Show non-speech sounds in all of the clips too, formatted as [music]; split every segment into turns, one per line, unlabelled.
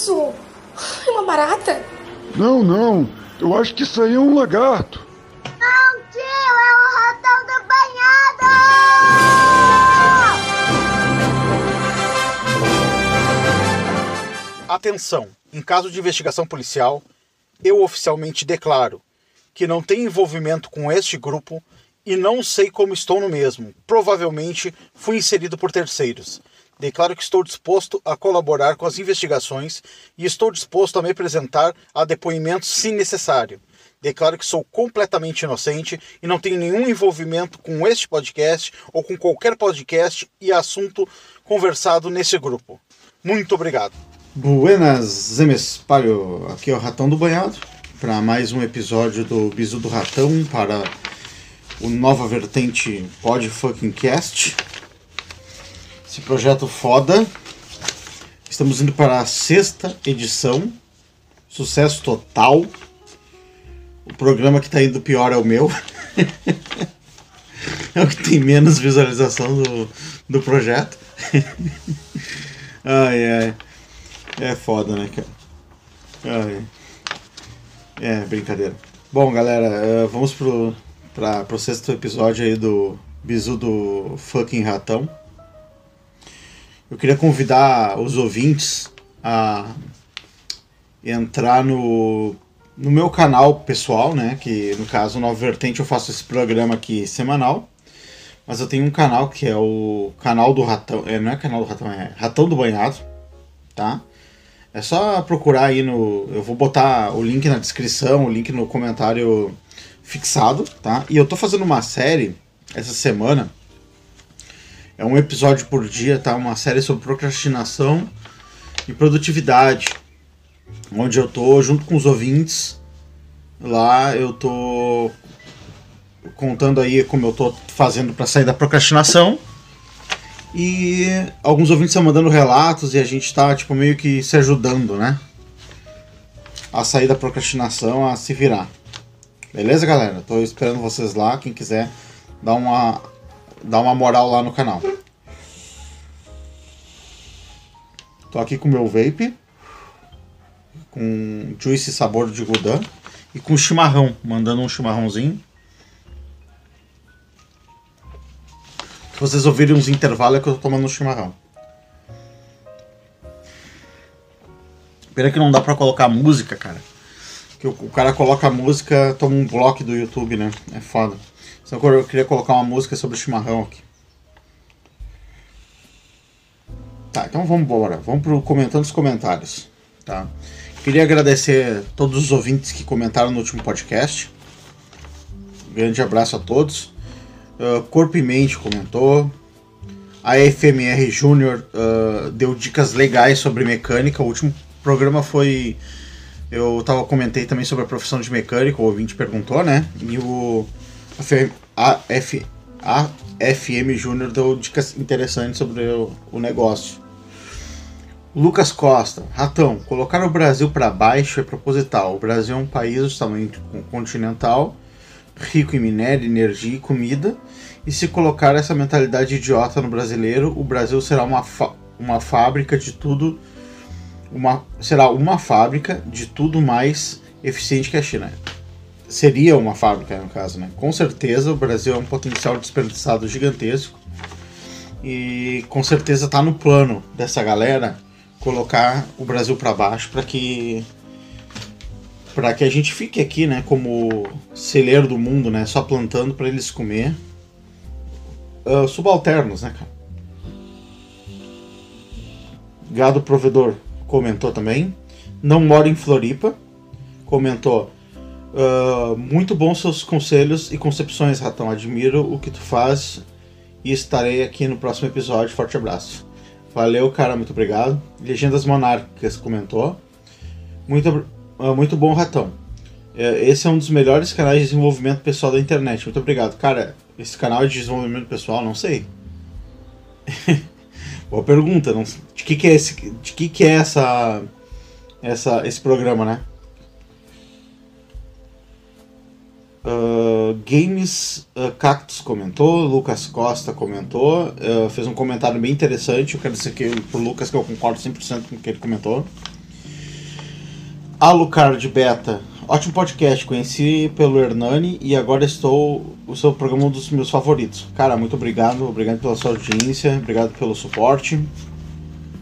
isso? É uma barata?
Não, não. Eu acho que isso aí é um lagarto.
Não, tio, é o ratão do banhado!
Atenção! Em caso de investigação policial, eu oficialmente declaro que não tenho envolvimento com este grupo e não sei como estou no mesmo. Provavelmente fui inserido por terceiros. Declaro que estou disposto a colaborar com as investigações e estou disposto a me apresentar a depoimentos se necessário. Declaro que sou completamente inocente e não tenho nenhum envolvimento com este podcast ou com qualquer podcast e assunto conversado nesse grupo. Muito obrigado.
Buenas, Zemespalho. Aqui é o Ratão do Banhado para mais um episódio do Bisu do Ratão para o Nova Vertente Pod Fucking Cast. Esse projeto foda. Estamos indo para a sexta edição. Sucesso total. O programa que está indo pior é o meu. [laughs] é o que tem menos visualização do, do projeto. [laughs] ai, ai. É foda, né, cara? Ai. É, brincadeira. Bom, galera, vamos pro, pra, pro sexto episódio aí do Bizu do Fucking Ratão. Eu queria convidar os ouvintes a entrar no, no meu canal pessoal, né? Que no caso, Nova Vertente, eu faço esse programa aqui semanal. Mas eu tenho um canal que é o canal do Ratão. É, não é canal do Ratão, é Ratão do Banhado, tá? É só procurar aí no. Eu vou botar o link na descrição, o link no comentário fixado, tá? E eu tô fazendo uma série essa semana é um episódio por dia, tá? Uma série sobre procrastinação e produtividade. Onde eu tô junto com os ouvintes. Lá eu tô contando aí como eu tô fazendo para sair da procrastinação. E alguns ouvintes estão mandando relatos e a gente tá tipo meio que se ajudando, né? A sair da procrastinação, a se virar. Beleza, galera? Tô esperando vocês lá, quem quiser dar uma dá uma moral lá no canal. Tô aqui com meu vape, com juice sabor de Gudan e com chimarrão, mandando um chimarrãozinho. Se vocês ouvirem uns intervalos é que eu tô tomando um chimarrão. Pena que não dá pra colocar música, cara. Que o, o cara coloca a música, toma um bloco do YouTube, né? É foda. Que eu queria colocar uma música sobre chimarrão aqui. Tá, então vamos embora. Vamos pro comentando os comentários, tá? Queria agradecer todos os ouvintes que comentaram no último podcast. Um grande abraço a todos. Uh, Corpo e Mente comentou. A FMR Júnior uh, deu dicas legais sobre mecânica. O último programa foi. Eu tava, comentei também sobre a profissão de mecânico, o ouvinte perguntou, né? E o a, F, a FM Júnior deu dicas interessantes sobre o, o negócio. Lucas Costa, Ratão, colocar o Brasil para baixo é proposital. O Brasil é um país do tamanho continental, rico em minério, energia e comida, e se colocar essa mentalidade idiota no brasileiro, o Brasil será uma, uma fábrica de tudo, uma, será uma fábrica de tudo mais eficiente que a China seria uma fábrica, no caso, né? Com certeza o Brasil é um potencial desperdiçado gigantesco e com certeza está no plano dessa galera colocar o Brasil para baixo para que para que a gente fique aqui, né, como celeiro do mundo, né, só plantando para eles comer. Uh, subalternos, né, cara? Gado Provedor comentou também. Não mora em Floripa. Comentou. Uh, muito bons seus conselhos e concepções, Ratão. Admiro o que tu faz e estarei aqui no próximo episódio. Forte abraço. Valeu, cara, muito obrigado. Legendas Monárquicas comentou. Muito, uh, muito bom, Ratão. Uh, esse é um dos melhores canais de desenvolvimento pessoal da internet. Muito obrigado. Cara, esse canal de desenvolvimento pessoal, não sei. [laughs] Boa pergunta. Não, de que, que é esse, de que, que é essa, essa, esse programa, né? Uh, Games uh, Cactus comentou, Lucas Costa comentou, uh, fez um comentário bem interessante. Eu quero dizer que pro Lucas que eu concordo 100% com o que ele comentou. Alucard Beta. Ótimo podcast, conheci pelo Hernani e agora estou. O seu programa é um dos meus favoritos. Cara, muito obrigado, obrigado pela sua audiência, obrigado pelo suporte.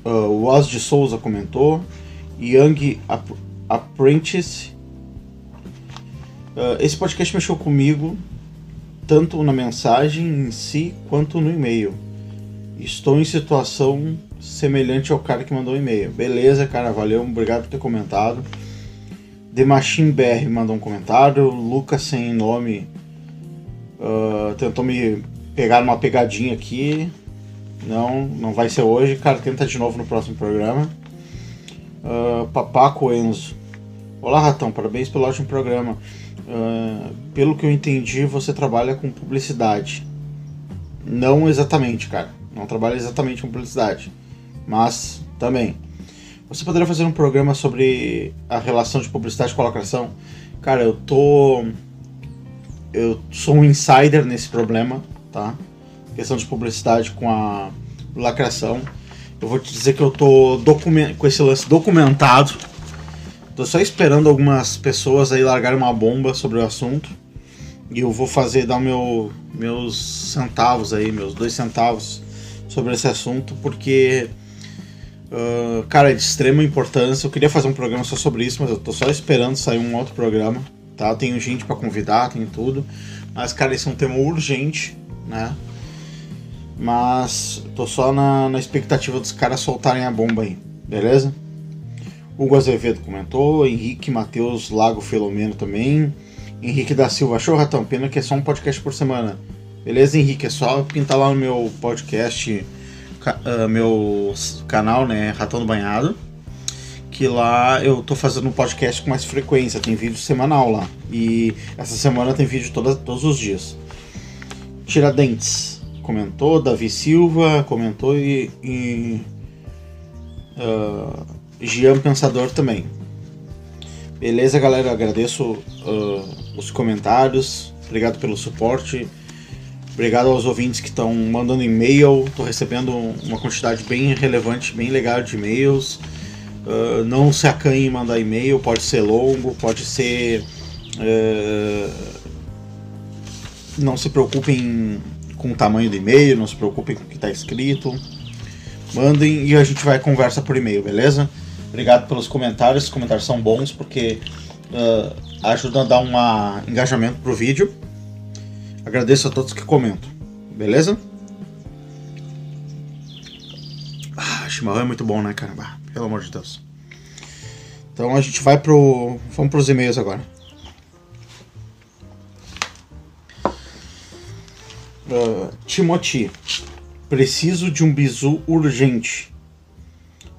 Uh, o Oz de Souza comentou. Young Ap Apprentice. Uh, esse podcast mexeu comigo, tanto na mensagem em si quanto no e-mail. Estou em situação semelhante ao cara que mandou o e-mail. Beleza, cara, valeu, obrigado por ter comentado. The Machine BR mandou um comentário. Lucas sem nome uh, tentou me pegar uma pegadinha aqui. Não, não vai ser hoje. Cara, tenta de novo no próximo programa. Uh, Papaco Enzo. Olá, Ratão, parabéns pelo ótimo programa. Uh, pelo que eu entendi, você trabalha com publicidade. Não exatamente, cara. Não trabalha exatamente com publicidade. Mas também. Você poderia fazer um programa sobre a relação de publicidade com a lacração? Cara, eu tô. Eu sou um insider nesse problema, tá? Questão de publicidade com a lacração. Eu vou te dizer que eu tô com esse lance documentado. Tô só esperando algumas pessoas aí largarem uma bomba sobre o assunto. E eu vou fazer, dar meu, meus centavos aí, meus dois centavos sobre esse assunto, porque Uh, cara, é de extrema importância. Eu queria fazer um programa só sobre isso, mas eu tô só esperando sair um outro programa. Tá? Tenho gente para convidar, tenho tudo. Mas, cara, esse é um tema urgente, né? Mas tô só na, na expectativa dos caras soltarem a bomba aí, beleza? Hugo Azevedo comentou, Henrique Matheus Lago Filomeno também. Henrique da Silva, achou ratão? Pena que é só um podcast por semana. Beleza, Henrique? É só pintar lá no meu podcast uh, meu canal, né, Ratão do Banhado, que lá eu tô fazendo um podcast com mais frequência, tem vídeo semanal lá. E essa semana tem vídeo toda, todos os dias. Tiradentes comentou, Davi Silva comentou e, e uh, Gian Pensador também. Beleza, galera? Agradeço uh, os comentários, obrigado pelo suporte. Obrigado aos ouvintes que estão mandando e-mail. Estou recebendo uma quantidade bem relevante, bem legal de e-mails. Uh, não se acanhe em mandar e-mail, pode ser longo, pode ser. Uh, não se preocupem com o tamanho do e-mail, não se preocupem com o que está escrito. Mandem e a gente vai conversa por e-mail, beleza? Obrigado pelos comentários, os comentários são bons porque uh, ajudam a dar um engajamento pro vídeo. Agradeço a todos que comentam. Beleza? Ah, chimarrão é muito bom, né, cara? pelo amor de Deus. Então a gente vai pro. Vamos pros e-mails agora. Uh, Timothy. Preciso de um bizu urgente.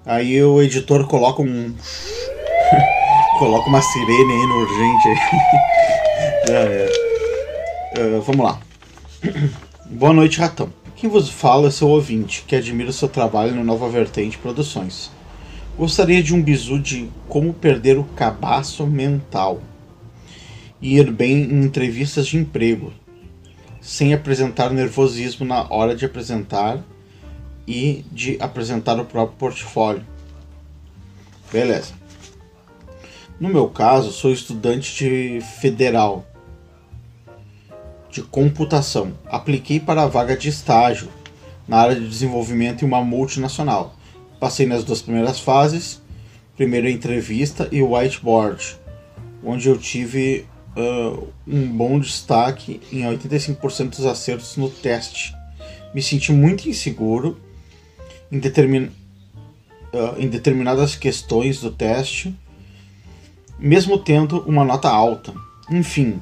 Aí o editor coloca um. [laughs] coloca uma sirene aí no urgente. é, é. [laughs] Uh, vamos lá. Boa noite, Ratão. Quem vos fala é seu ouvinte, que admira o seu trabalho no Nova Vertente Produções. Gostaria de um bizu de como perder o cabaço mental e ir bem em entrevistas de emprego, sem apresentar nervosismo na hora de apresentar e de apresentar o próprio portfólio. Beleza. No meu caso, sou estudante de federal de computação. Apliquei para a vaga de estágio na área de desenvolvimento em uma multinacional. Passei nas duas primeiras fases, primeira entrevista e whiteboard, onde eu tive uh, um bom destaque em 85% dos acertos no teste. Me senti muito inseguro em, determin... uh, em determinadas questões do teste, mesmo tendo uma nota alta. Enfim,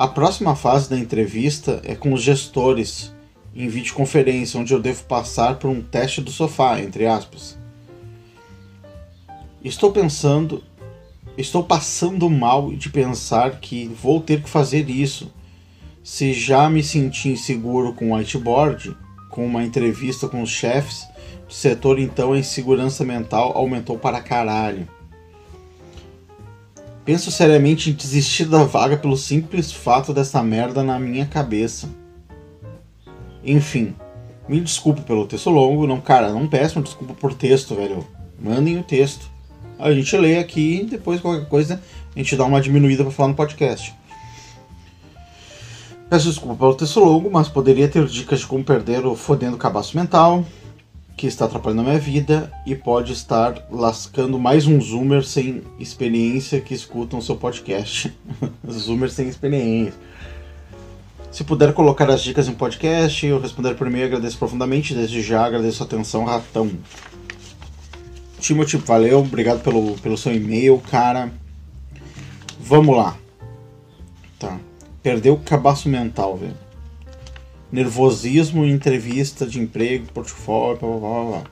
a próxima fase da entrevista é com os gestores, em videoconferência, onde eu devo passar por um teste do sofá, entre aspas. Estou pensando, estou passando mal de pensar que vou ter que fazer isso. Se já me senti inseguro com o whiteboard, com uma entrevista com os chefes do setor, então a insegurança mental aumentou para caralho. Penso seriamente em desistir da vaga pelo simples fato dessa merda na minha cabeça. Enfim, me desculpe pelo texto longo, não, cara, não peçam desculpa por texto, velho. Mandem o texto. a gente lê aqui e depois qualquer coisa a gente dá uma diminuída para falar no podcast. Peço desculpa pelo texto longo, mas poderia ter dicas de como perder o fodendo cabaço mental, que está atrapalhando a minha vida e pode estar lascando mais um zoomer sem experiência que escutam seu podcast. [laughs] zoomer sem experiência. Se puder colocar as dicas em podcast, eu responder por e-mail, agradeço profundamente. Desde já agradeço a atenção, ratão. Timothy, valeu, obrigado pelo, pelo seu e-mail, cara. Vamos lá. Tá. Perdeu o cabaço mental, velho. Nervosismo em entrevista de emprego, portfólio, blá blá blá.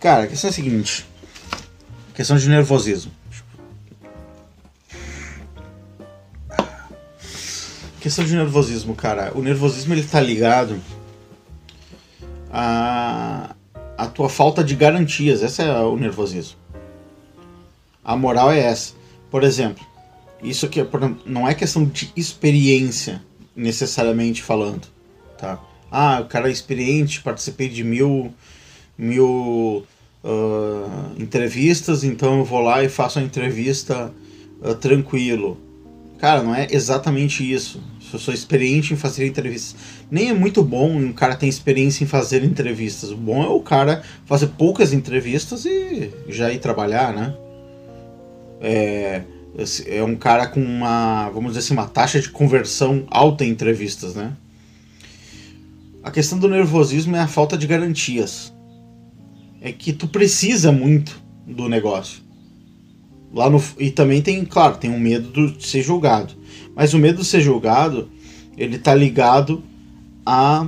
Cara, a questão é a seguinte. Questão de nervosismo. Questão de nervosismo, cara. O nervosismo ele tá ligado a a tua falta de garantias. Esse é o nervosismo. A moral é essa. Por exemplo, isso aqui não é questão de experiência, necessariamente falando. Tá? Ah, o cara é experiente, participei de mil, mil uh, entrevistas, então eu vou lá e faço a entrevista uh, tranquilo. Cara, não é exatamente isso. Se eu sou experiente em fazer entrevistas. Nem é muito bom um cara ter experiência em fazer entrevistas. O bom é o cara fazer poucas entrevistas e já ir trabalhar, né? É, é um cara com uma, vamos dizer assim, uma taxa de conversão alta em entrevistas, né? A questão do nervosismo é a falta de garantias. É que tu precisa muito do negócio. Lá no, e também tem, claro, tem o um medo de ser julgado. Mas o medo de ser julgado, ele tá ligado a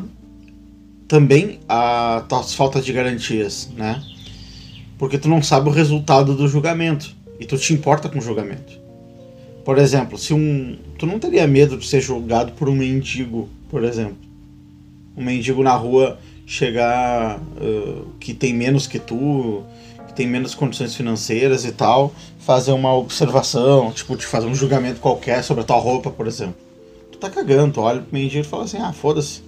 também a tuas faltas de garantias, né? Porque tu não sabe o resultado do julgamento e tu te importa com o julgamento. Por exemplo, se um tu não teria medo de ser julgado por um mendigo, por exemplo. Um mendigo na rua chegar uh, que tem menos que tu, que tem menos condições financeiras e tal, fazer uma observação, tipo, de fazer um julgamento qualquer sobre a tua roupa, por exemplo. Tu tá cagando, tu olha pro mendigo e fala assim, ah, foda-se.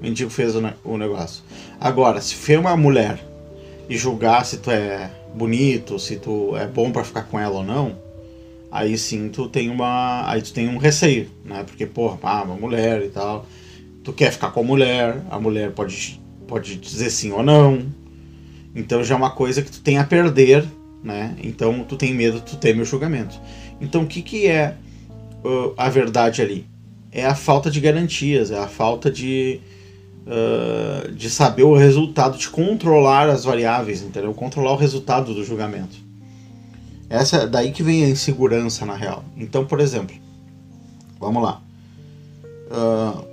O mendigo fez o, o negócio. Agora, se for uma mulher e julgar se tu é bonito, se tu é bom para ficar com ela ou não, aí sim tu tem uma. Aí tu tem um receio, né? Porque, porra, ah, uma mulher e tal. Tu quer ficar com a mulher, a mulher pode, pode dizer sim ou não. Então já é uma coisa que tu tem a perder né? Então tu tem medo, tu teme o julgamento. Então o que, que é uh, a verdade ali? É a falta de garantias, é a falta de, uh, de saber o resultado, de controlar as variáveis, entendeu? Controlar o resultado do julgamento. Essa daí que vem a insegurança na real. Então, por exemplo, vamos lá. Uh,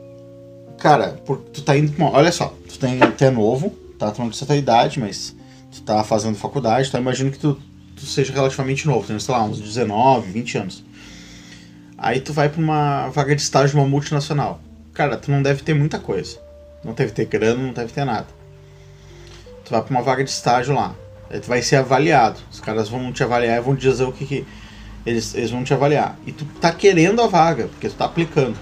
cara, tu tá indo. Olha só, tu, tem, tu é novo, tá? Tu não precisa ter idade, mas tu tá fazendo faculdade, tá? Imagino que tu, tu seja relativamente novo, tem, sei lá, uns 19, 20 anos. Aí tu vai pra uma vaga de estágio uma multinacional. Cara, tu não deve ter muita coisa. Não deve ter grana, não deve ter nada. Tu vai pra uma vaga de estágio lá. Aí tu vai ser avaliado. Os caras vão te avaliar e vão dizer o que, que eles, eles vão te avaliar. E tu tá querendo a vaga, porque tu tá aplicando.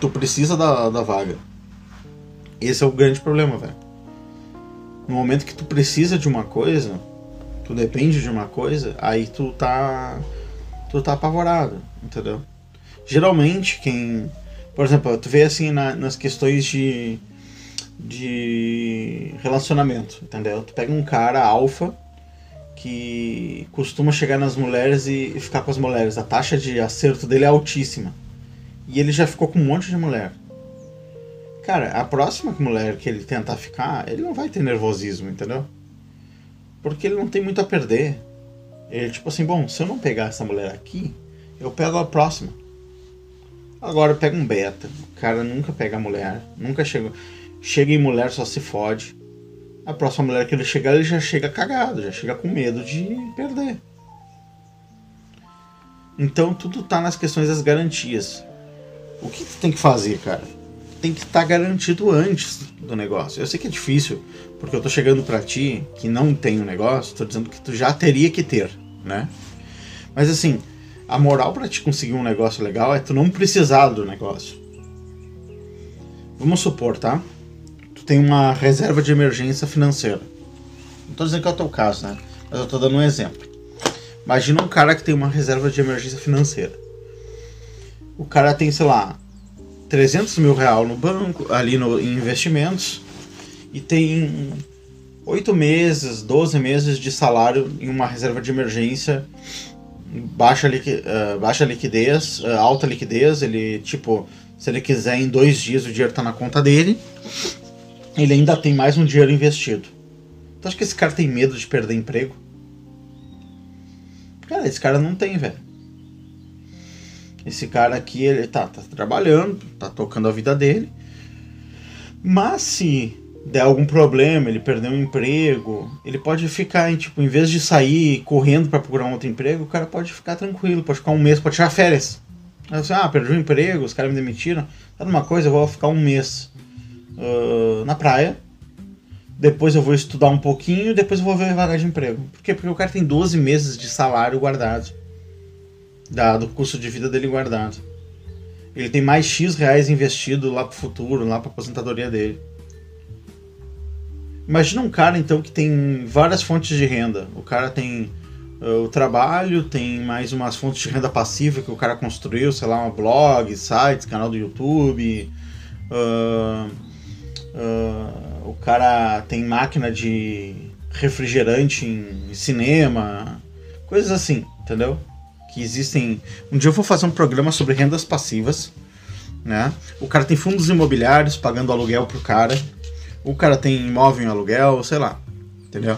Tu precisa da, da vaga. Esse é o grande problema, velho no momento que tu precisa de uma coisa, tu depende de uma coisa, aí tu tá tu tá apavorado, entendeu? Geralmente quem, por exemplo, tu vê assim na, nas questões de de relacionamento, entendeu? Tu pega um cara alfa que costuma chegar nas mulheres e, e ficar com as mulheres, a taxa de acerto dele é altíssima. E ele já ficou com um monte de mulher. Cara, a próxima mulher que ele tentar ficar, ele não vai ter nervosismo, entendeu? Porque ele não tem muito a perder. Ele, tipo assim, bom, se eu não pegar essa mulher aqui, eu pego a próxima. Agora pega um beta. O cara nunca pega a mulher, nunca chega. Chega em mulher, só se fode. A próxima mulher que ele chegar, ele já chega cagado, já chega com medo de perder. Então tudo tá nas questões das garantias. O que tu tem que fazer, cara? tem que estar tá garantido antes do negócio. Eu sei que é difícil, porque eu tô chegando para ti que não tem o um negócio, tô dizendo que tu já teria que ter, né? Mas assim, a moral para te conseguir um negócio legal é tu não precisar do negócio. Vamos supor, tá? Tu tem uma reserva de emergência financeira. Não tô dizendo que é o teu caso, né? Mas eu tô dando um exemplo. Imagina um cara que tem uma reserva de emergência financeira. O cara tem, sei lá, 300 mil real no banco, ali no, em investimentos, e tem 8 meses, 12 meses de salário em uma reserva de emergência, baixa, liqui, uh, baixa liquidez, uh, alta liquidez, ele, tipo, se ele quiser em dois dias o dinheiro tá na conta dele, ele ainda tem mais um dinheiro investido. Tu acha que esse cara tem medo de perder emprego? Cara, esse cara não tem, velho. Esse cara aqui, ele tá, tá trabalhando, tá tocando a vida dele. Mas se der algum problema, ele perder um emprego, ele pode ficar, em, tipo, em vez de sair correndo para procurar um outro emprego, o cara pode ficar tranquilo, pode ficar um mês, pode tirar férias. Assim, ah, perdi o um emprego, os caras me demitiram. Sabe uma coisa, eu vou ficar um mês uh, na praia, depois eu vou estudar um pouquinho, depois eu vou ver vaga de emprego. Por quê? Porque o cara tem 12 meses de salário guardado dado o custo de vida dele guardado. Ele tem mais X reais investido lá pro futuro, lá pra aposentadoria dele. Imagina um cara então que tem várias fontes de renda. O cara tem uh, o trabalho, tem mais umas fontes de renda passiva que o cara construiu, sei lá, um blog, sites, canal do YouTube. Uh, uh, o cara tem máquina de refrigerante em cinema, coisas assim, entendeu? que existem. Um dia eu vou fazer um programa sobre rendas passivas, né? O cara tem fundos imobiliários pagando aluguel pro cara. O cara tem imóvel em aluguel, sei lá, entendeu?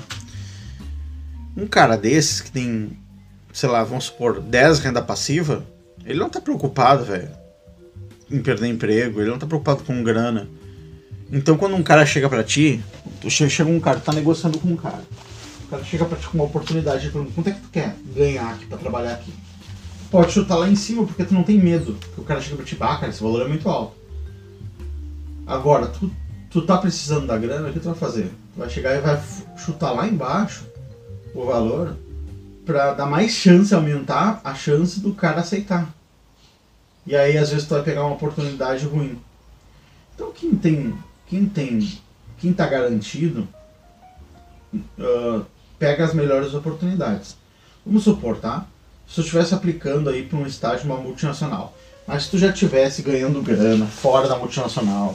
Um cara desses que tem, sei lá, vamos supor, 10 renda passiva, ele não tá preocupado, velho, em perder emprego, ele não tá preocupado com grana. Então quando um cara chega para ti, tu chega um cara, tá negociando com um cara. O cara chega pra ti com uma oportunidade, pergunta, quanto é que tu quer ganhar aqui pra trabalhar aqui? pode chutar lá em cima porque tu não tem medo. Porque o cara chega pra te ah, cara, esse valor é muito alto. Agora, tu, tu tá precisando da grana, o que tu vai fazer? Tu vai chegar e vai chutar lá embaixo o valor pra dar mais chance, aumentar a chance do cara aceitar. E aí às vezes tu vai pegar uma oportunidade ruim. Então quem tem. Quem tem. Quem tá garantido uh, pega as melhores oportunidades. Vamos supor, tá? se tu estivesse aplicando aí para um estágio uma multinacional, mas se tu já estivesse ganhando grana fora da multinacional,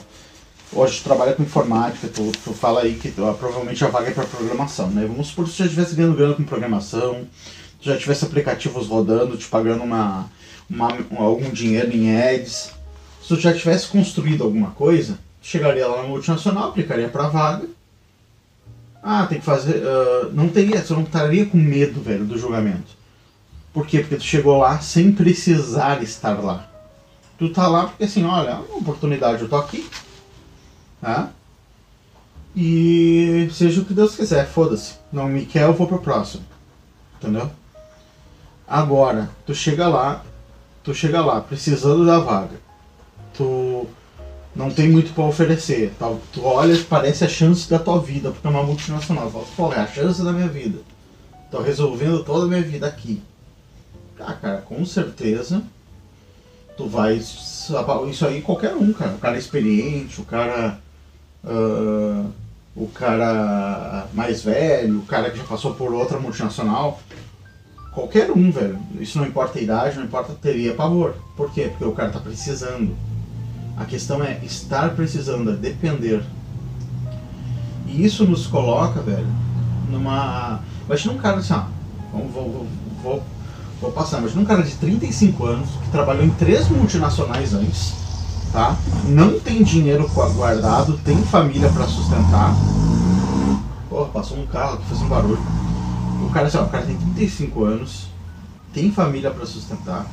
hoje tu trabalha com informática, tu, tu fala aí que tu, provavelmente a vaga é para programação, né? Vamos supor que tu já estivesse ganhando grana com programação, tu já tivesse aplicativos rodando, te pagando uma, uma, algum dinheiro em ads, se tu já tivesse construído alguma coisa, tu chegaria lá na multinacional, aplicaria para vaga, ah, tem que fazer. Uh, não teria, você não estaria com medo, velho, do julgamento. Por quê? Porque tu chegou lá sem precisar estar lá. Tu tá lá porque assim, olha, é uma oportunidade, eu tô aqui. Tá? E seja o que Deus quiser, foda-se. Não me quer, eu vou pro próximo. Entendeu? Agora, tu chega lá, tu chega lá precisando da vaga. Tu não tem muito para oferecer. Tá? Tu olha, parece a chance da tua vida, porque é uma multinacional. Fala, porra, é a chance da minha vida. Tô resolvendo toda a minha vida aqui. Ah, cara, com certeza tu vai. Isso aí qualquer um, cara. O cara experiente, o cara. Uh, o cara mais velho, o cara que já passou por outra multinacional. Qualquer um, velho. Isso não importa a idade, não importa, teria pavor. Por quê? Porque o cara tá precisando. A questão é estar precisando, é depender. E isso nos coloca, velho, numa. Imagina um cara assim, ó. Vou, vou, vou vou passar, mas um cara de 35 anos que trabalhou em três multinacionais antes, tá? Não tem dinheiro guardado, tem família para sustentar. Porra, passou um carro que fez um barulho. O cara, assim, ó, o cara tem 35 anos, tem família para sustentar,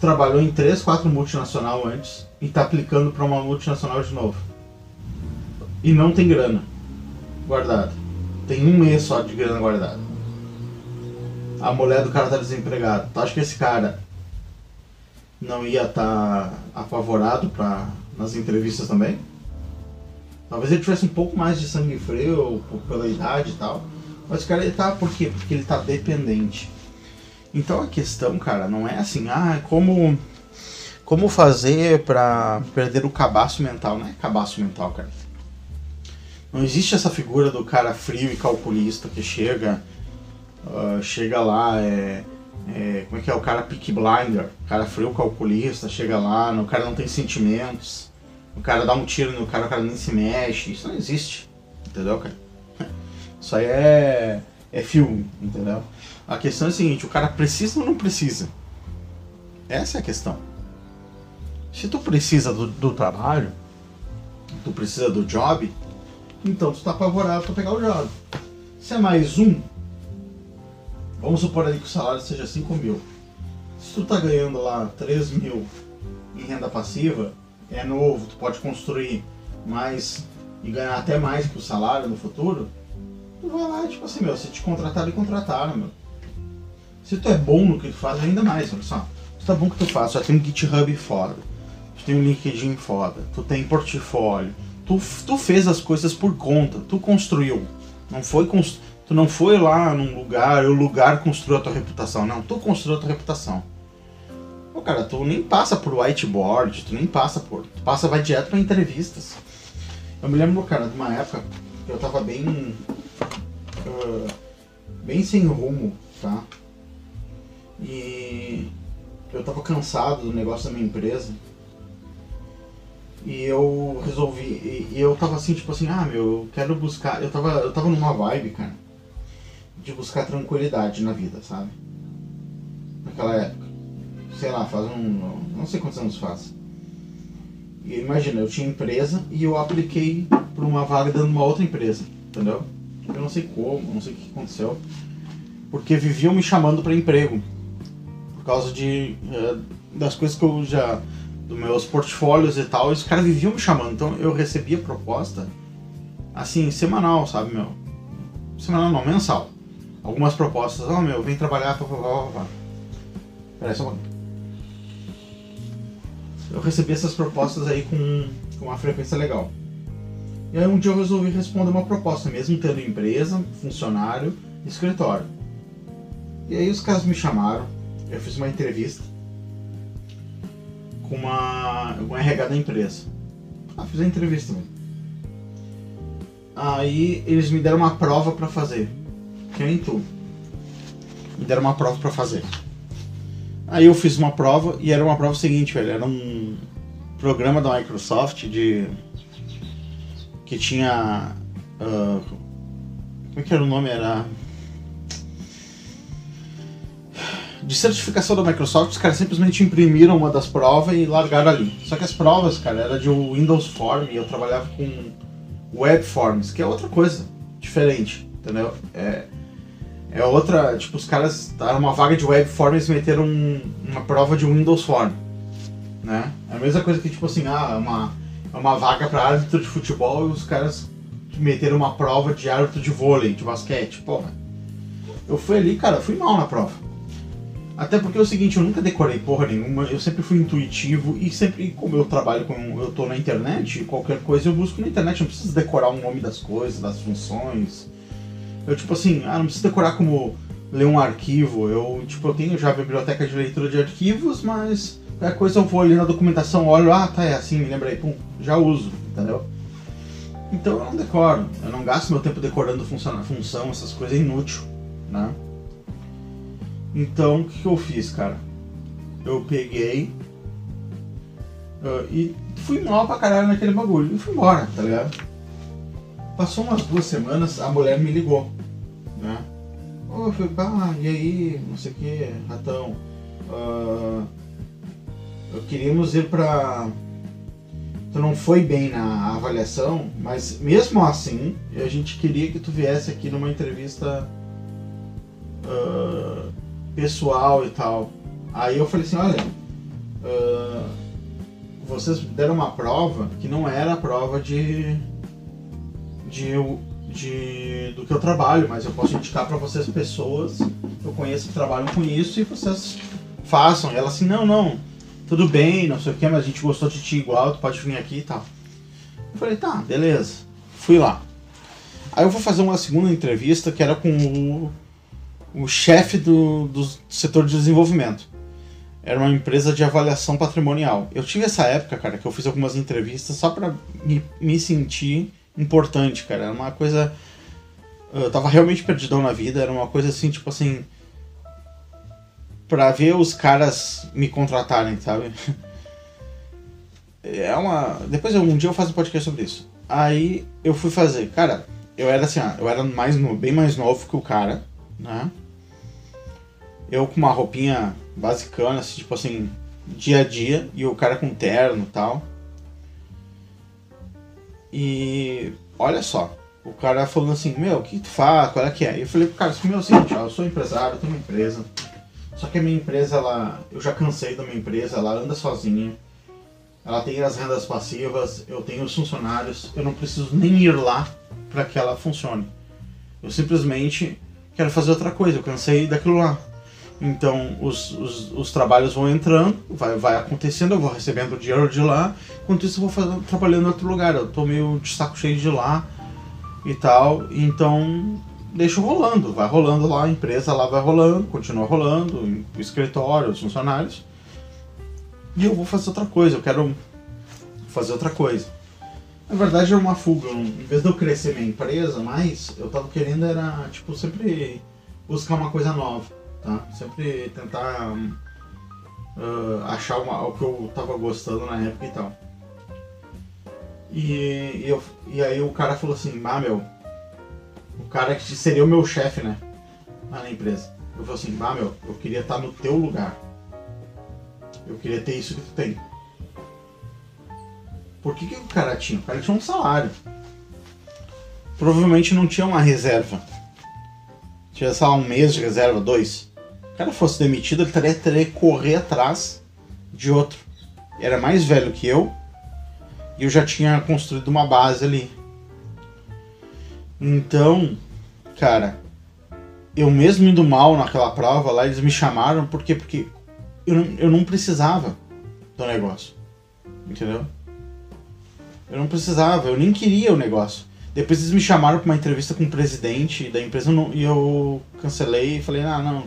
trabalhou em três, quatro multinacional antes e tá aplicando para uma multinacional de novo. E não tem grana guardada. Tem um mês só de grana guardada a mulher do cara tá desempregada. Tu acha que esse cara não ia estar tá apavorado pra, nas entrevistas também? Talvez ele tivesse um pouco mais de sangue frio pela idade e tal. Mas o cara ele tá por quê? Porque ele tá dependente. Então a questão, cara, não é assim, ah, como como fazer para perder o cabaço mental, não é cabaço mental, cara. Não existe essa figura do cara frio e calculista que chega, uh, chega lá, é, é, como é que é o cara pick blinder, o cara frio calculista, chega lá, o cara não tem sentimentos, o cara dá um tiro no cara, o cara nem se mexe, isso não existe, entendeu, cara? [laughs] Isso aí é, é filme, entendeu? A questão é a seguinte, o cara precisa ou não precisa? Essa é a questão. Se tu precisa do, do trabalho, tu precisa do job, então tu tá apavorado pra pegar o job. Se é mais um, vamos supor aí que o salário seja 5 mil. Se tu tá ganhando lá 3 mil em renda passiva, é novo, tu pode construir mais e ganhar até mais que o salário no futuro, tu vai lá, tipo assim, meu, se te contrataram e contrataram, meu. Se tu é bom no que tu faz, ainda mais, olha só. Tu é bom que tu faz, já tem um GitHub foda, tu tem um LinkedIn foda, tu tem portfólio, tu, tu fez as coisas por conta, tu construiu. Não foi constru... Tu não foi lá num lugar, o lugar construiu a tua reputação. Não, tu construiu a tua reputação. Pô, cara, tu nem passa por whiteboard, tu nem passa por. Tu passa, vai direto pra entrevistas. Eu me lembro, cara, de uma época que eu tava bem. Uh, bem sem rumo, tá? E eu tava cansado do negócio da minha empresa. E eu resolvi. E, e eu tava assim, tipo assim, ah meu, eu quero buscar. Eu tava, eu tava numa vibe, cara, de buscar tranquilidade na vida, sabe? Naquela época. Sei lá, faz um. Não sei quantos anos faz. E imagina, eu tinha empresa e eu apliquei pra uma vaga de uma outra empresa, entendeu? Eu não sei como, não sei o que aconteceu. Porque viviam me chamando para emprego. Por causa de. Uh, das coisas que eu já dos meus portfólios e tal, e os caras viviam me chamando. Então eu recebia proposta assim, semanal, sabe, meu? Semanal não, mensal. Algumas propostas, ó oh, meu, vem trabalhar, pá, pá, pá, pá. Peraí, só um Eu recebi essas propostas aí com, com uma frequência legal. E aí um dia eu resolvi responder uma proposta, mesmo tendo empresa, funcionário, escritório. E aí os caras me chamaram, eu fiz uma entrevista com uma, com RH da empresa. Ah, fiz a entrevista. Aí eles me deram uma prova para fazer. Tu. Me deram uma prova para fazer. Aí eu fiz uma prova e era uma prova seguinte, velho. Era um programa da Microsoft de. que tinha. Uh, como é que era o nome? Era de certificação da Microsoft, os caras simplesmente imprimiram uma das provas e largaram ali. Só que as provas, cara, era de Windows Form e eu trabalhava com Web Forms, que é outra coisa, diferente, entendeu? É, é outra, tipo, os caras daram uma vaga de Web Forms e meteram um, uma prova de Windows Form, né? É a mesma coisa que, tipo assim, ah, uma, uma vaga para árbitro de futebol e os caras meteram uma prova de árbitro de vôlei, de basquete, porra. Eu fui ali, cara, fui mal na prova até porque é o seguinte, eu nunca decorei porra nenhuma, eu sempre fui intuitivo e sempre, como eu trabalho com. eu tô na internet, qualquer coisa eu busco na internet, não preciso decorar o nome das coisas, das funções. Eu tipo assim, ah, não preciso decorar como ler um arquivo. Eu, tipo, eu tenho já a biblioteca de leitura de arquivos, mas qualquer coisa eu vou ali na documentação, olho, ah, tá, é assim, me lembrei, pum, já uso, entendeu? Então eu não decoro, eu não gasto meu tempo decorando função, função essas coisas, é inútil, né? Então, o que, que eu fiz, cara? Eu peguei uh, e fui mal pra caralho naquele bagulho. E fui embora, tá ligado? Passou umas duas semanas, a mulher me ligou, né? Eu falei, ah, e aí, não sei o que, ratão. Uh, queríamos ir pra. Tu não foi bem na avaliação, mas mesmo assim, a gente queria que tu viesse aqui numa entrevista uh, pessoal e tal. Aí eu falei assim, olha, uh, vocês deram uma prova que não era a prova de, de, de do que eu trabalho, mas eu posso indicar para vocês pessoas que eu conheço que trabalham com isso e vocês façam. E ela assim, não, não, tudo bem, não sei o que, mas a gente gostou de ti igual, tu pode vir aqui e tal. Eu falei, tá, beleza. Fui lá. Aí eu vou fazer uma segunda entrevista que era com o o chefe do, do setor de desenvolvimento. Era uma empresa de avaliação patrimonial. Eu tive essa época, cara, que eu fiz algumas entrevistas só para me, me sentir importante, cara. Era uma coisa. Eu tava realmente perdidão na vida, era uma coisa assim, tipo assim. Pra ver os caras me contratarem, sabe? [laughs] É uma. Depois um dia eu faço um podcast sobre isso. Aí eu fui fazer. Cara, eu era assim, eu era mais no... bem mais novo que o cara, né? Eu com uma roupinha basicana, assim, tipo assim, dia a dia, e o cara com terno e tal. E olha só, o cara falou assim, meu, o que tu faz? Qual é que é? E eu falei pro cara assim, meu, é o seguinte, ó, eu sou empresário, eu tenho uma empresa. Só que a minha empresa, ela. Eu já cansei da minha empresa, ela anda sozinha. Ela tem as rendas passivas, eu tenho os funcionários, eu não preciso nem ir lá para que ela funcione. Eu simplesmente quero fazer outra coisa, eu cansei daquilo lá. Então os, os, os trabalhos vão entrando, vai, vai acontecendo, eu vou recebendo dinheiro de lá, enquanto isso eu vou fazer, trabalhando em outro lugar. Eu tô meio de saco cheio de lá e tal, então deixo rolando, vai rolando lá, a empresa lá vai rolando, continua rolando, o escritório, os funcionários. E eu vou fazer outra coisa, eu quero fazer outra coisa. Na verdade era uma fuga, em vez de eu crescer minha empresa, mas eu tava querendo era, tipo, sempre buscar uma coisa nova, tá? Sempre tentar uh, achar uma, o que eu tava gostando na época e tal. E, e, eu, e aí o cara falou assim, ah meu, o cara que seria o meu chefe, né? Lá na empresa. Eu falei assim, ah meu, eu queria estar no teu lugar. Eu queria ter isso que tu tem. Por que, que o cara tinha? O cara tinha um salário. Provavelmente não tinha uma reserva. Tinha, sei lá, um mês de reserva, dois. Cara fosse demitido, ele teria, teria que correr atrás de outro. Era mais velho que eu. E eu já tinha construído uma base ali. Então, cara, eu mesmo indo mal naquela prova lá, eles me chamaram porque porque eu não, eu não precisava do negócio. Entendeu? Eu não precisava, eu nem queria o negócio. Depois eles me chamaram para uma entrevista com o presidente da empresa e eu cancelei e falei, ah, não,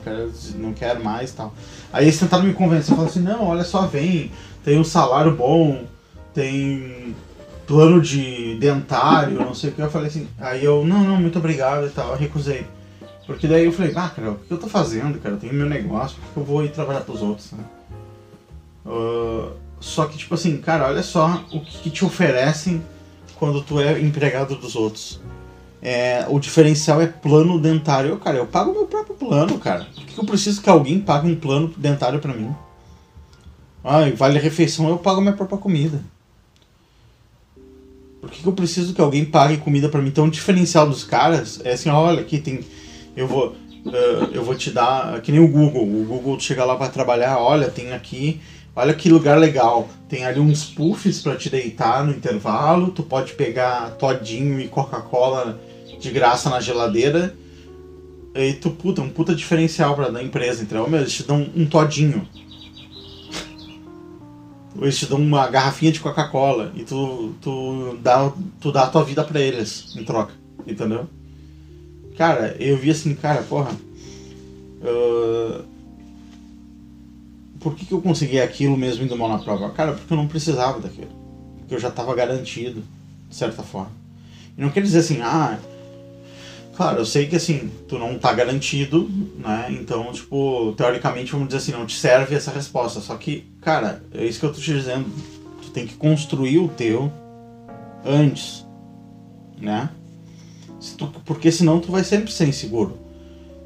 não quero mais tal. Aí eles tentaram me convencer, falaram assim, não, olha só, vem, tem um salário bom, tem plano de dentário, não sei o que. Eu falei assim, aí eu, não, não, muito obrigado e tal, eu recusei. Porque daí eu falei, ah, cara, o que eu tô fazendo, cara? Eu tenho meu negócio, por que eu vou ir trabalhar pros outros, né? Uh, só que, tipo assim, cara, olha só o que, que te oferecem quando tu é empregado dos outros. É, o diferencial é plano dentário. Eu, cara, eu pago meu próprio plano, cara. Por que eu preciso que alguém pague um plano dentário para mim? Ah, vale refeição, eu pago minha própria comida. Por que eu preciso que alguém pague comida para mim? Então o diferencial dos caras é assim, olha, aqui tem eu vou, uh, eu vou te dar, que nem o Google, o Google chega lá para trabalhar, olha, tem aqui, olha que lugar legal, tem ali uns puffs para te deitar no intervalo, tu pode pegar todinho e Coca-Cola de graça na geladeira, e tu, puta, um puta diferencial pra, da empresa, entendeu? Meu, eles te dão um todinho. Eles te dão uma garrafinha de Coca-Cola e tu, tu, dá, tu dá a tua vida pra eles em troca, entendeu? Cara, eu vi assim, cara, porra. Uh, por que, que eu consegui aquilo mesmo indo mal na prova? Cara, porque eu não precisava daquilo. Porque eu já estava garantido, de certa forma. E não quer dizer assim, ah. Claro, eu sei que assim, tu não tá garantido, né? Então, tipo, teoricamente, vamos dizer assim, não te serve essa resposta. Só que, cara, é isso que eu tô te dizendo. Tu tem que construir o teu antes, né? Se tu, porque senão tu vai sempre ser inseguro.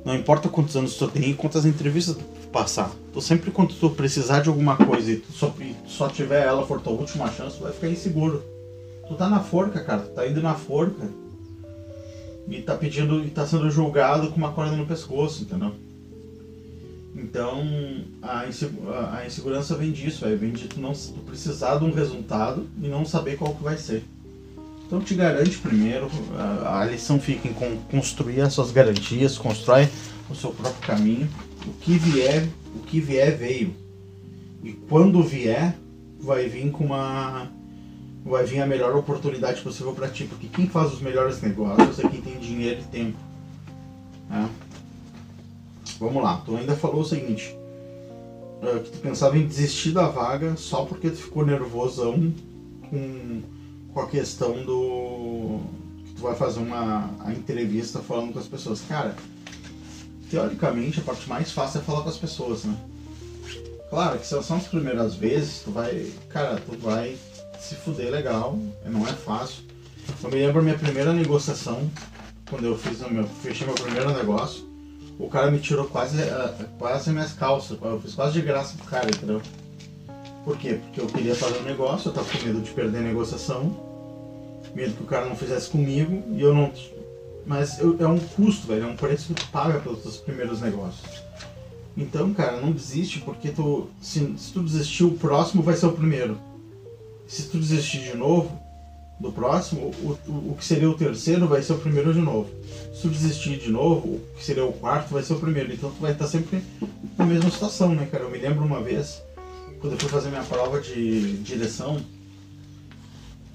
Não importa quantos anos tu tem e quantas entrevistas tu passar. Tu sempre quando tu precisar de alguma coisa e tu só, e tu só tiver ela for tua última chance, tu vai ficar inseguro. Tu tá na forca, cara. Tu tá indo na forca. E tá pedindo. E tá sendo julgado com uma corda no pescoço, entendeu? Então a, a insegurança vem disso, véio. vem de tu não tu precisar de um resultado e não saber qual que vai ser. Então te garante primeiro, a, a lição fica em construir as suas garantias, constrói o seu próprio caminho. O que vier, o que vier veio. E quando vier, vai vir com uma vai vir a melhor oportunidade possível para ti, porque quem faz os melhores negócios é quem tem dinheiro e tempo. Né? Vamos lá, tu ainda falou o seguinte, que tu pensava em desistir da vaga só porque tu ficou nervosão com com com a questão do. que tu vai fazer uma a entrevista falando com as pessoas. Cara, teoricamente a parte mais fácil é falar com as pessoas, né? Claro que se são as primeiras vezes, tu vai. Cara, tu vai se fuder legal, não é fácil. Eu me lembro a minha primeira negociação, quando eu fiz meu, fechei meu primeiro negócio, o cara me tirou quase, eh, quase minhas calças, eu fiz quase de graça pro cara, entendeu? Por quê? Porque eu queria fazer um negócio, eu tava com medo de perder a negociação, medo que o cara não fizesse comigo, e eu não. Mas é um custo, velho, é um preço que tu paga pelos teus primeiros negócios. Então, cara, não desiste, porque tu, se, se tu desistir, o próximo vai ser o primeiro. Se tu desistir de novo, do próximo, o, o, o que seria o terceiro vai ser o primeiro de novo. Se tu desistir de novo, o que seria o quarto vai ser o primeiro. Então tu vai estar sempre na mesma situação, né, cara? Eu me lembro uma vez, quando eu fui fazer minha prova de direção,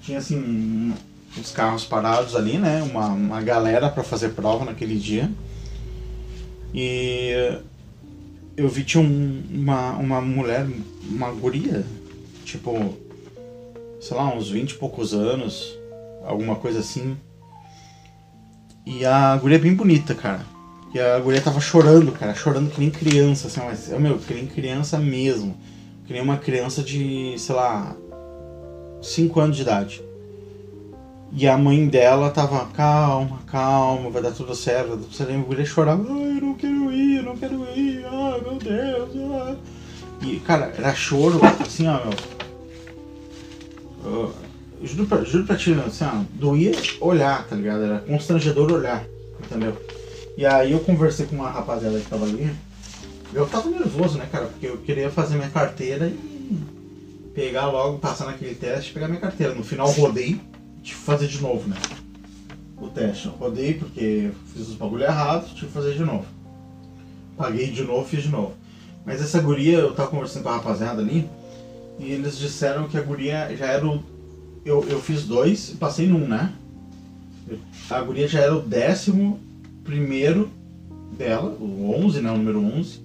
tinha assim uns carros parados ali, né? Uma, uma galera para fazer prova naquele dia. E eu vi tinha um- uma, uma mulher, uma guria, tipo, sei lá, uns 20 e poucos anos, alguma coisa assim. E a guria é bem bonita, cara. E a guria tava chorando, cara, chorando que nem criança, assim, mas, meu, que nem criança mesmo. Que nem uma criança de, sei lá, 5 anos de idade. E a mãe dela tava, calma, calma, vai dar tudo certo, vai dar tudo certo. E chorava, ai, eu não quero ir, eu não quero ir, ai, meu Deus, ai. E, cara, era choro, assim, ó, meu. Eu, juro, pra, juro pra ti, assim, ó, doía olhar, tá ligado? Era constrangedor olhar, entendeu? E aí eu conversei com uma rapaziada que tava ali. Eu tava nervoso, né, cara? Porque eu queria fazer minha carteira e pegar logo, passar naquele teste pegar minha carteira. No final rodei, tive que fazer de novo, né? O teste. Eu rodei porque fiz os bagulho errado, tive que fazer de novo. Paguei de novo, fiz de novo. Mas essa guria, eu tava conversando com a rapaziada ali, e eles disseram que a guria já era o. Eu, eu fiz dois e passei num, né? A guria já era o décimo primeiro dela, o 11, né? O número 11.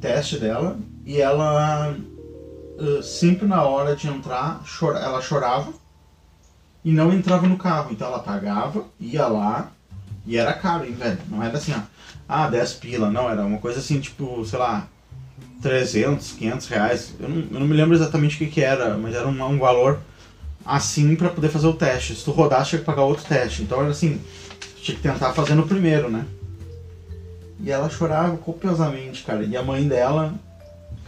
Teste dela. E ela, eh, sempre na hora de entrar, chora, ela chorava e não entrava no carro. Então ela pagava, ia lá e era caro, hein, velho? Não era assim, ó. Ah, 10 pila. Não, era uma coisa assim, tipo, sei lá, 300, 500 reais. Eu não, eu não me lembro exatamente o que, que era, mas era um, um valor assim pra poder fazer o teste. Se tu rodasse, tinha que pagar outro teste. Então era assim, tinha que tentar fazer no primeiro, né? E ela chorava copiosamente, cara. E a mãe dela,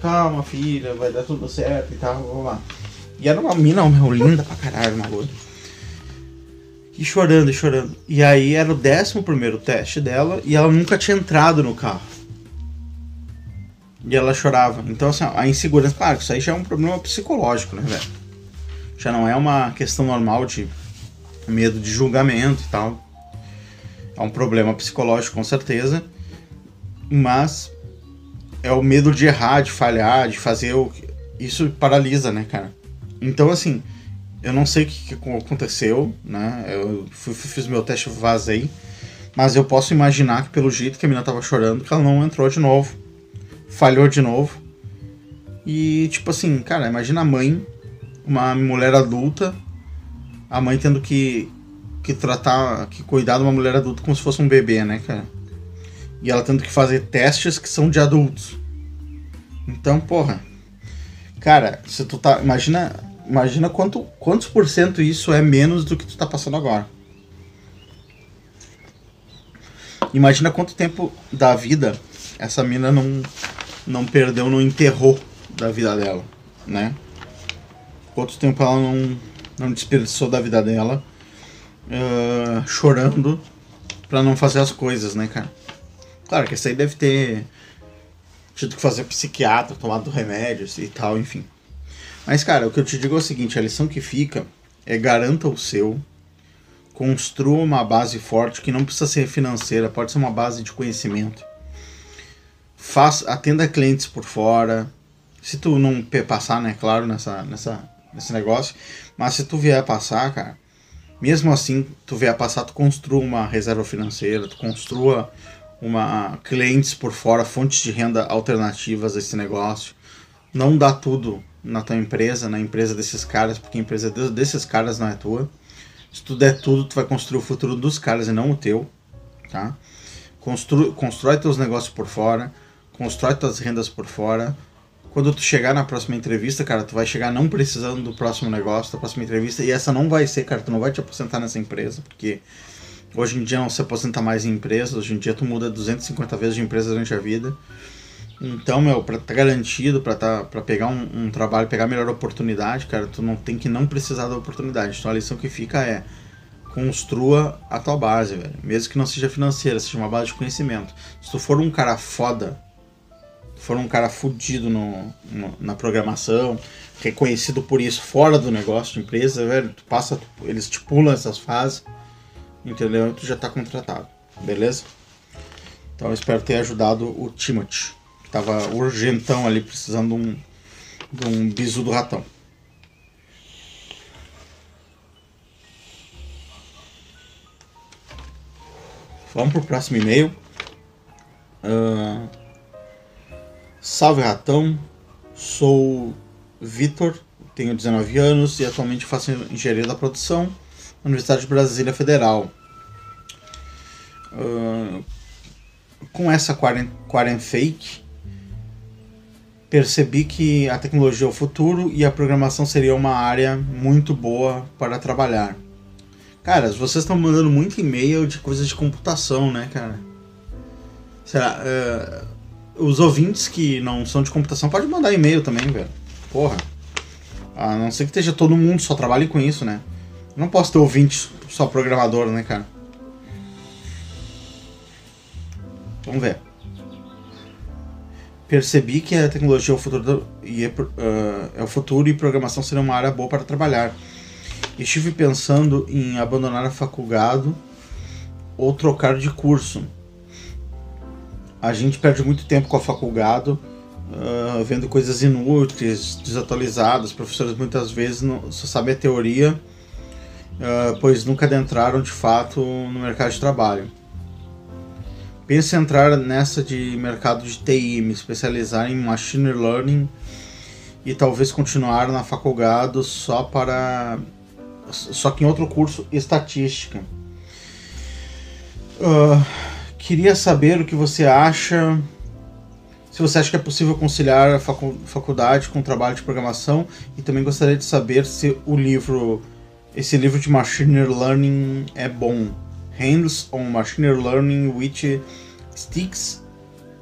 calma, filha, vai dar tudo certo e tal, blá, blá. E era uma mina, meu, linda pra caralho, loira. E chorando, e chorando. E aí era o décimo primeiro teste dela e ela nunca tinha entrado no carro. E ela chorava. Então, assim, a insegurança, claro, isso aí já é um problema psicológico, né, velho? Já não é uma questão normal de medo de julgamento e tal. É um problema psicológico, com certeza. Mas é o medo de errar, de falhar, de fazer o. Isso paralisa, né, cara? Então, assim, eu não sei o que, que aconteceu, né? Eu fui, fiz meu teste, vazei. Mas eu posso imaginar que, pelo jeito que a menina tava chorando, que ela não entrou de novo. Falhou de novo. E, tipo assim, cara, imagina a mãe, uma mulher adulta, a mãe tendo que, que tratar, que cuidar de uma mulher adulta como se fosse um bebê, né, cara? E ela tendo que fazer testes que são de adultos. Então, porra. Cara, se tu tá. Imagina. Imagina quanto, quantos por cento isso é menos do que tu tá passando agora. Imagina quanto tempo da vida essa mina não, não perdeu, não enterrou da vida dela, né? Quanto tempo ela não, não desperdiçou da vida dela ah, chorando pra não fazer as coisas, né, cara? Claro que isso aí deve ter tido que fazer psiquiatra, tomado remédios e tal, enfim. Mas, cara, o que eu te digo é o seguinte: a lição que fica é garanta o seu, construa uma base forte que não precisa ser financeira, pode ser uma base de conhecimento. Faça, atenda clientes por fora. Se tu não passar, né, claro, nessa, nessa, nesse negócio, mas se tu vier passar, cara, mesmo assim, tu vier passar, tu construa uma reserva financeira, tu construa uma clientes por fora, fontes de renda alternativas a esse negócio. não dá tudo na tua empresa, na empresa desses caras, porque a empresa desses caras não é tua. Se tu der tudo, tu vai construir o futuro dos caras e não o teu, tá? Constru, constrói teus negócios por fora, constrói tuas rendas por fora. Quando tu chegar na próxima entrevista, cara, tu vai chegar não precisando do próximo negócio, da próxima entrevista, e essa não vai ser, cara, tu não vai te aposentar nessa empresa, porque hoje em dia não se aposenta mais em empresas, hoje em dia tu muda 250 vezes de empresa durante a vida. Então, meu, pra tá garantido, pra, tá, pra pegar um, um, trabalho, pegar a melhor oportunidade, cara, tu não tem que não precisar da oportunidade. Então a lição que fica é construa a tua base, velho. Mesmo que não seja financeira, seja uma base de conhecimento. Se tu for um cara foda, for um cara fudido no, no, na programação, reconhecido por isso fora do negócio de empresa, velho, tu passa, eles te pulam essas fases, entendeu? E tu já tá contratado, beleza? Então eu espero ter ajudado o Timothy tava urgentão ali, precisando de um, de um bisu do ratão. Vamos pro próximo e-mail. Uh, salve ratão, sou Vitor, tenho 19 anos e atualmente faço engenharia da produção na Universidade de Brasília Federal. Uh, com essa quarentena fake, percebi que a tecnologia é o futuro e a programação seria uma área muito boa para trabalhar. Cara, vocês estão mandando muito e-mail de coisas de computação, né, cara? Será? Uh, os ouvintes que não são de computação podem mandar e-mail também, velho. Porra. A não ser que esteja todo mundo só trabalhe com isso, né? Não posso ter ouvinte só programador, né, cara? Vamos ver percebi que a tecnologia é o futuro e é, uh, é o futuro e programação seria uma área boa para trabalhar. Estive pensando em abandonar a faculdade ou trocar de curso. A gente perde muito tempo com a faculdade, uh, vendo coisas inúteis, desatualizadas. Professores muitas vezes não, só sabem a teoria, uh, pois nunca adentraram de fato no mercado de trabalho. Penso em entrar nessa de mercado de TI, me especializar em Machine Learning e talvez continuar na faculdade só para só que em outro curso estatística. Uh, queria saber o que você acha. Se você acha que é possível conciliar a facu faculdade com o trabalho de programação e também gostaria de saber se o livro, esse livro de Machine Learning é bom. Hands-on Machine Learning with Sticks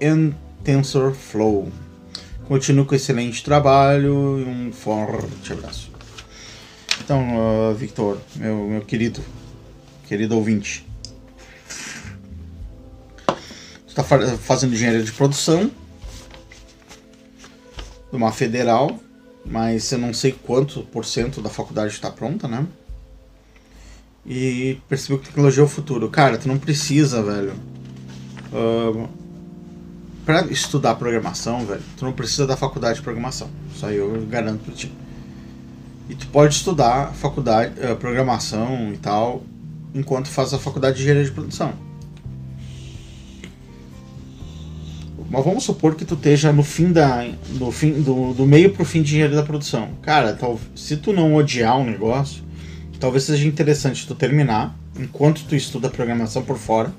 and TensorFlow. Continuo com excelente trabalho e um forte abraço. Então, uh, Victor, meu, meu querido, querido ouvinte, está fazendo engenharia de produção de uma federal, mas eu não sei quanto por cento da faculdade está pronta, né? E percebeu que tecnologia é o futuro. Cara, tu não precisa, velho. Uh, para estudar programação, velho, tu não precisa da faculdade de programação. Isso aí eu garanto pra ti. E tu pode estudar faculdade, uh, programação e tal, enquanto faz a faculdade de engenharia de produção. Mas vamos supor que tu esteja no fim da. No fim, do, do meio pro fim de engenharia da produção. Cara, tal, se tu não odiar um negócio, talvez seja interessante tu terminar enquanto tu estuda programação por fora.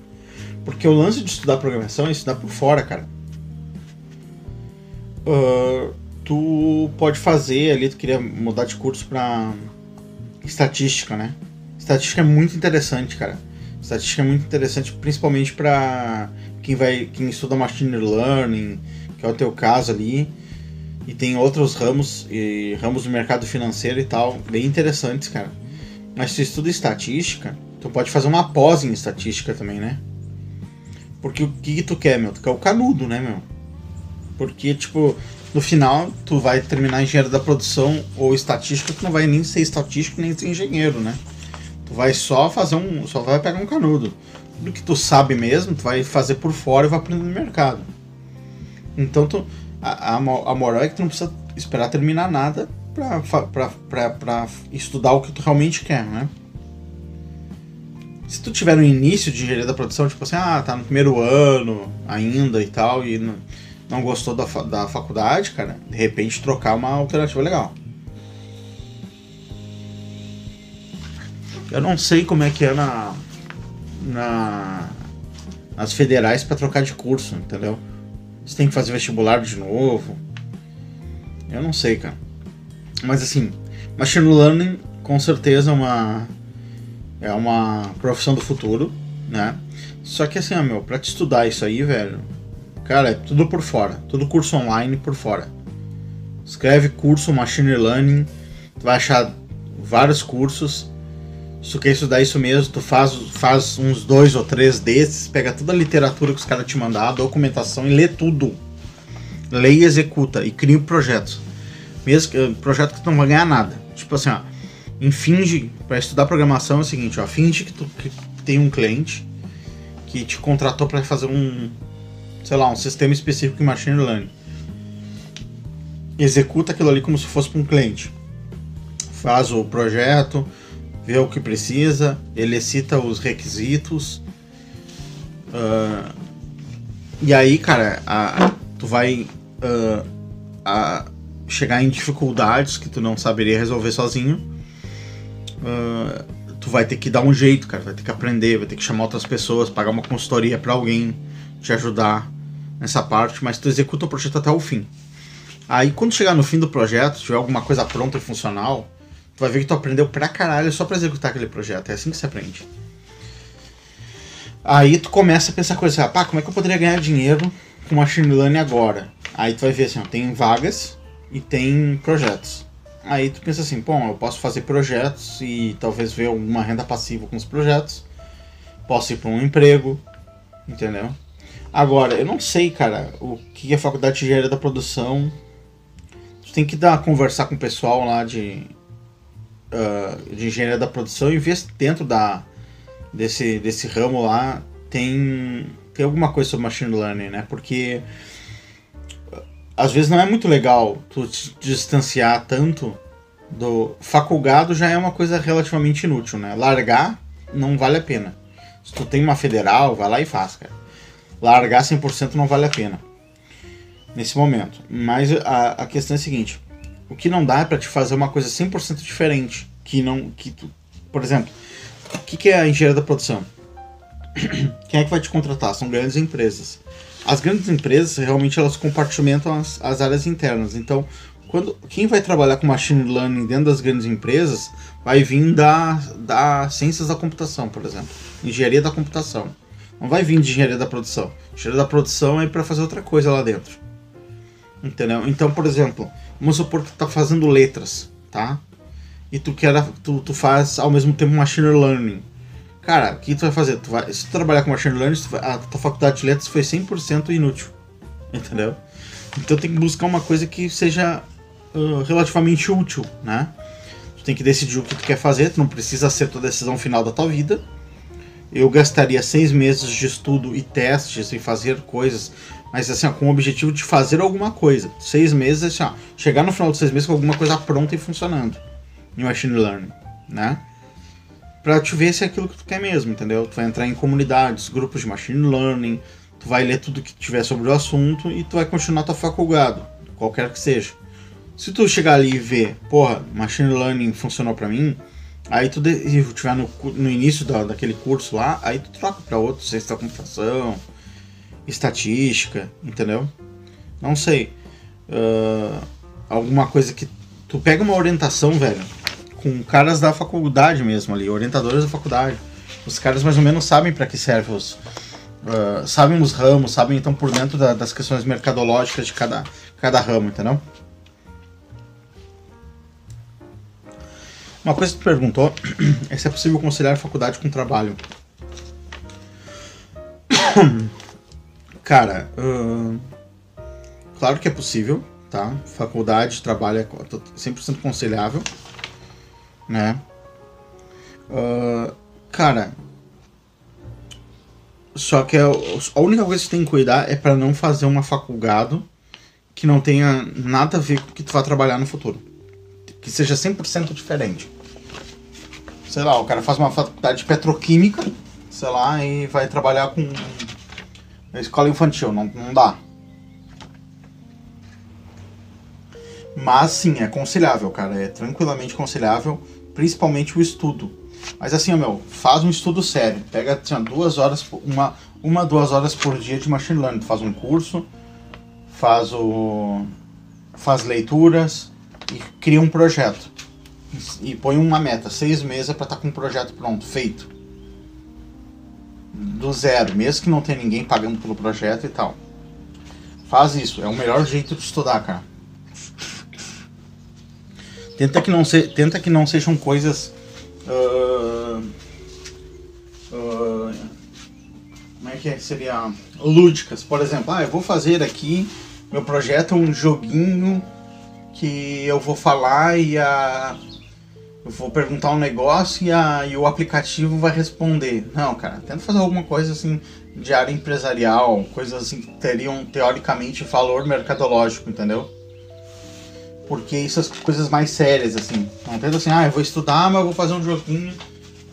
Porque o lance de estudar programação é estudar por fora, cara. Uh, tu pode fazer ali, tu queria mudar de curso pra estatística, né? Estatística é muito interessante, cara. Estatística é muito interessante, principalmente para quem vai, quem estuda machine learning, que é o teu caso ali, e tem outros ramos e ramos do mercado financeiro e tal, bem interessantes, cara. Mas se tu estuda estatística, tu pode fazer uma pós em estatística também, né? Porque o que, tu quer, meu? Tu quer o canudo, né, meu? Porque, tipo, no final, tu vai terminar engenheiro da produção ou estatística, tu não vai nem ser estatístico nem ser engenheiro, né? Tu vai só fazer um. só vai pegar um canudo. Tudo que tu sabe mesmo, tu vai fazer por fora e vai aprender no mercado. Então tu. A, a, a moral é que tu não precisa esperar terminar nada pra estudar o que tu realmente quer, né? se tu tiver no início de engenharia da produção, tipo assim, ah, tá no primeiro ano ainda e tal, e não gostou da, da faculdade, cara, de repente trocar uma alternativa legal. Eu não sei como é que é na, na nas federais para trocar de curso, entendeu? Você tem que fazer vestibular de novo. Eu não sei, cara. Mas assim, machine learning com certeza é uma é uma profissão do futuro, né? Só que assim, ó, meu, pra te estudar isso aí, velho, cara, é tudo por fora, tudo curso online por fora. Escreve curso machine learning, tu vai achar vários cursos. Se tu quer estudar isso mesmo, tu faz, faz uns dois ou três desses, pega toda a literatura que os caras te mandaram, documentação e lê tudo. Lê e executa e cria um projeto. Mesmo que, projeto que tu não vai ganhar nada. Tipo assim, ó, em finge, para estudar programação é o seguinte, ó, finge que tu que tem um cliente que te contratou para fazer um, sei lá, um sistema específico em machine learning. Executa aquilo ali como se fosse para um cliente. Faz o projeto, vê o que precisa, ele cita os requisitos. ah, e aí, cara, a- tu vai ah, a chegar em dificuldades que tu não saberia resolver sozinho. Ah, tu vai ter que dar um jeito, cara, vai ter que aprender, vai ter que chamar outras pessoas, pagar uma consultoria para alguém te ajudar nessa parte, mas tu executa o projeto até o fim. Aí quando chegar no fim do projeto, tiver alguma coisa pronta e funcional, tu vai ver que tu aprendeu pra caralho só pra executar aquele projeto. É assim que se aprende. Aí tu começa a pensar coisas, ah, pá, como é que eu poderia ganhar dinheiro com machine learning agora? Aí tu vai ver assim, ó, tem vagas e tem projetos. Aí tu pensa assim, bom, eu posso fazer projetos e talvez ver alguma renda passiva com os projetos. Posso ir para um emprego, entendeu? Agora, eu não sei, cara, o que é a faculdade de engenharia da produção. Tu tem que dar conversar com o pessoal lá de ah, de engenharia da produção e ver se dentro da desse desse ramo lá tem tem alguma coisa sobre machine learning, né? Porque às vezes não é muito legal tu te distanciar tanto do faculgado já é uma coisa relativamente inútil, né? Largar não vale a pena. Se tu tem uma federal, vai lá e faz, cara. Largar 100% não vale a pena nesse momento. Mas a, a questão é a seguinte: o que não dá é para te fazer uma coisa 100% diferente, que não que tu, por exemplo, o que, que é a engenharia da produção? [clears throat] Quem é que vai te contratar? São grandes empresas. As grandes empresas realmente elas compartimentam as, as áreas internas. Então, quando quem vai trabalhar com machine learning dentro das grandes empresas vai vir da, da ciências da computação, por exemplo, engenharia da computação. Não vai vir de engenharia da produção. Engenharia da produção é para fazer outra coisa lá dentro. Entendeu? Então, por exemplo, vamos supor que tu tá fazendo letras, tá? E tu quer tu, tu faz ao mesmo tempo machine learning. Cara, o que tu vai fazer? Tu vai, se tu trabalhar com machine learning, vai- a tua faculdade de letras foi 100% inútil. [laughs] Entendeu? Então tem que buscar uma coisa que seja ah, relativamente útil, né? Tu tem que decidir o que tu quer fazer, tu não precisa ser tua decisão final da tua vida. Eu gastaria seis meses de estudo e testes e fazer coisas, mas assim, ó, com o objetivo de fazer alguma coisa. Seis meses, assim, ó, chegar no final dos seis meses com alguma coisa pronta e funcionando em machine learning, né? Pra te ver se é aquilo que tu quer mesmo, entendeu? Tu vai entrar em comunidades, grupos de machine learning, tu vai ler tudo que tiver sobre o assunto e tu vai continuar tua faculdade, qualquer que seja. Se tu chegar ali e ver, porra, machine learning funcionou pra mim, aí tu de- e tiver no, no início da, daquele curso lá, aí tu troca pra outro, ciência da computação, estatística, entendeu? Não sei. Ah, alguma coisa que tu pega uma orientação, velho, com caras da faculdade mesmo ali, orientadores da faculdade. Os caras mais ou menos sabem para que serve os. ah, sabem os ramos, sabem então por dentro da- das questões mercadológicas de cada, cada ramo, entendeu? Uma coisa que tu perguntou [clears throat] é se é possível conciliar faculdade com trabalho. [clears throat] Cara, ahn, claro que é possível, tá? Faculdade, trabalho é co- 100% conciliável, né? Ah, cara, só que a, a única coisa que você tem que cuidar é para não fazer uma faculdade que não tenha nada a ver com o que tu vai trabalhar no futuro. Que seja 100% diferente. Sei lá, o cara faz uma faculdade de petroquímica, sei lá, e vai trabalhar com na escola infantil, não, não dá. Mas sim, é aconselhável, cara. É tranquilamente aconselhável, principalmente o estudo. Mas assim, meu, faz um estudo sério. Pega assim, duas horas, uma, uma, duas horas por dia de machine learning. Faz um curso, faz o. faz leituras e cria um projeto. E e põe uma meta, seis meses para estar com um projeto pronto, feito. Do zero, mesmo que não tenha ninguém pagando pelo projeto e tal. Faz isso, é o melhor jeito de estudar, cara. Tenta que não, se, tenta que não sejam coisas. ah, ah, como é que é? seria? Lúdicas. Por exemplo, ah, eu vou fazer aqui. Meu projeto é um joguinho que eu vou falar e a. Eu vou perguntar um negócio e, a, e o aplicativo vai responder. Não, cara, tenta fazer alguma coisa assim de área empresarial, coisas assim que teriam teoricamente valor mercadológico, entendeu? Porque isso são coisas mais sérias, assim. Não tenta assim, ah, eu vou estudar, mas eu vou fazer um joguinho,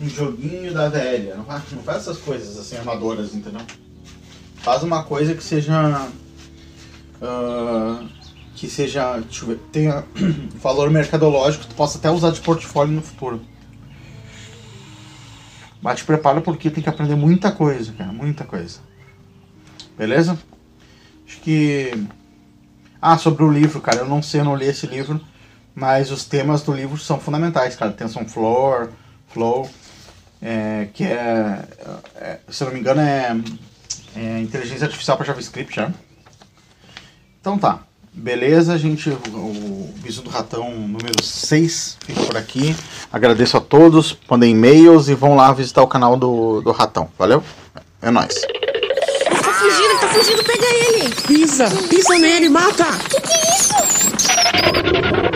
um joguinho da velha. Não faz, não faz essas coisas assim amadoras, entendeu? Faz uma coisa que seja. ah, que seja. Deixa eu ver, tenha [coughs] valor mercadológico, tu possa até usar de portfólio no futuro. Mas te prepara porque tem que aprender muita coisa, cara, muita coisa. Beleza? Acho que. Ah, sobre o livro, cara, eu não sei, eu não li esse livro, mas os temas do livro são fundamentais, cara. Tensão Floor, Flow, é, que é, é, se eu não me engano, é, é inteligência artificial para JavaScript, já. Então tá. Beleza, gente. O, Bisu do Ratão número 6 fica por aqui. Agradeço a todos. Mandem e-mails e vão lá visitar o canal do, do Ratão. Valeu? É nóis.
Tá fugindo, tá fugindo, pega!
Pisa, pisa nele, mata!
Que que é isso?